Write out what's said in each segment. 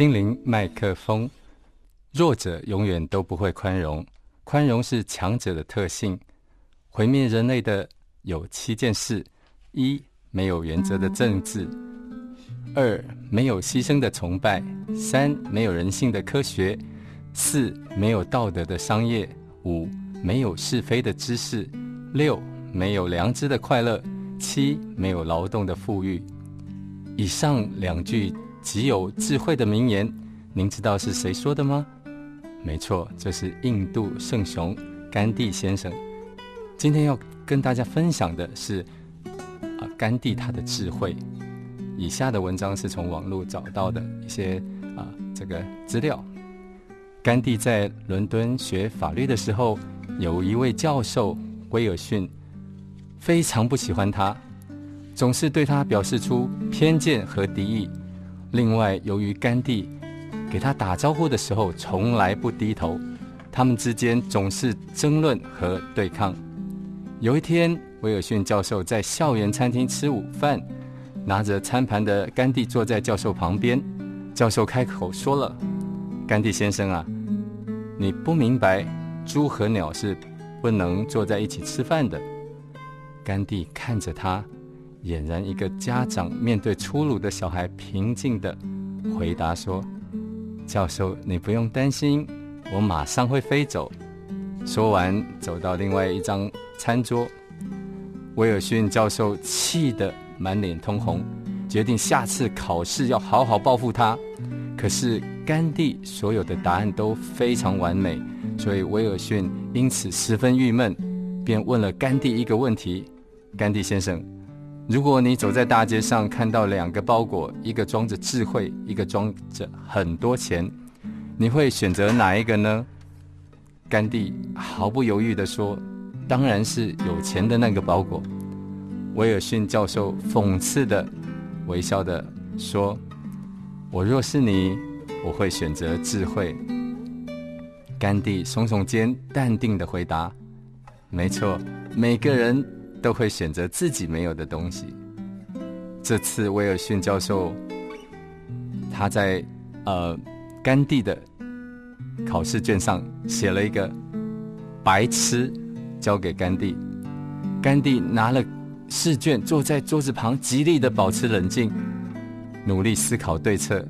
心灵麦克风，弱者永远都不会宽容，宽容是强者的特性。毁灭人类的有七件事：一、没有原则的政治；二、没有牺牲的崇拜；三、没有人性的科学；四、没有道德的商业；五、没有是非的知识；六、没有良知的快乐；七、没有劳动的富裕。以上两句。极有智慧的名言，您知道是谁说的吗？没错，这是印度圣雄甘地先生。今天要跟大家分享的是啊，甘地他的智慧。以下的文章是从网络找到的一些啊这个资料。甘地在伦敦学法律的时候，有一位教授威尔逊非常不喜欢他，总是对他表示出偏见和敌意。另外，由于甘地给他打招呼的时候从来不低头，他们之间总是争论和对抗。有一天，威尔逊教授在校园餐厅吃午饭，拿着餐盘的甘地坐在教授旁边。教授开口说了：“甘地先生啊，你不明白，猪和鸟是不能坐在一起吃饭的。”甘地看着他。俨然一个家长面对粗鲁的小孩，平静的回答说：“教授，你不用担心，我马上会飞走。”说完，走到另外一张餐桌。威尔逊教授气得满脸通红，决定下次考试要好好报复他。可是甘地所有的答案都非常完美，所以威尔逊因此十分郁闷，便问了甘地一个问题：“甘地先生。”如果你走在大街上，看到两个包裹，一个装着智慧，一个装着很多钱，你会选择哪一个呢？甘地毫不犹豫地说：“当然是有钱的那个包裹。”威尔逊教授讽刺的微笑的说：“我若是你，我会选择智慧。”甘地耸耸肩，淡定的回答：“没错，每个人。”都会选择自己没有的东西。这次威尔逊教授他在呃甘地的考试卷上写了一个“白痴”，交给甘地。甘地拿了试卷，坐在桌子旁，极力的保持冷静，努力思考对策。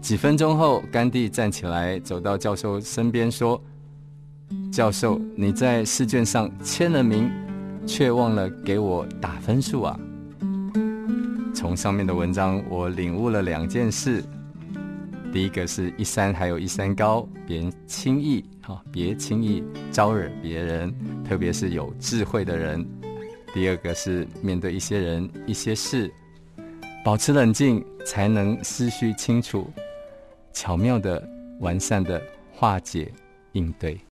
几分钟后，甘地站起来，走到教授身边说：“教授，你在试卷上签了名。”却忘了给我打分数啊！从上面的文章，我领悟了两件事：第一个是一山还有一山高，别轻易哈，别轻易招惹别人，特别是有智慧的人；第二个是面对一些人、一些事，保持冷静，才能思绪清楚，巧妙的、完善的化解应对。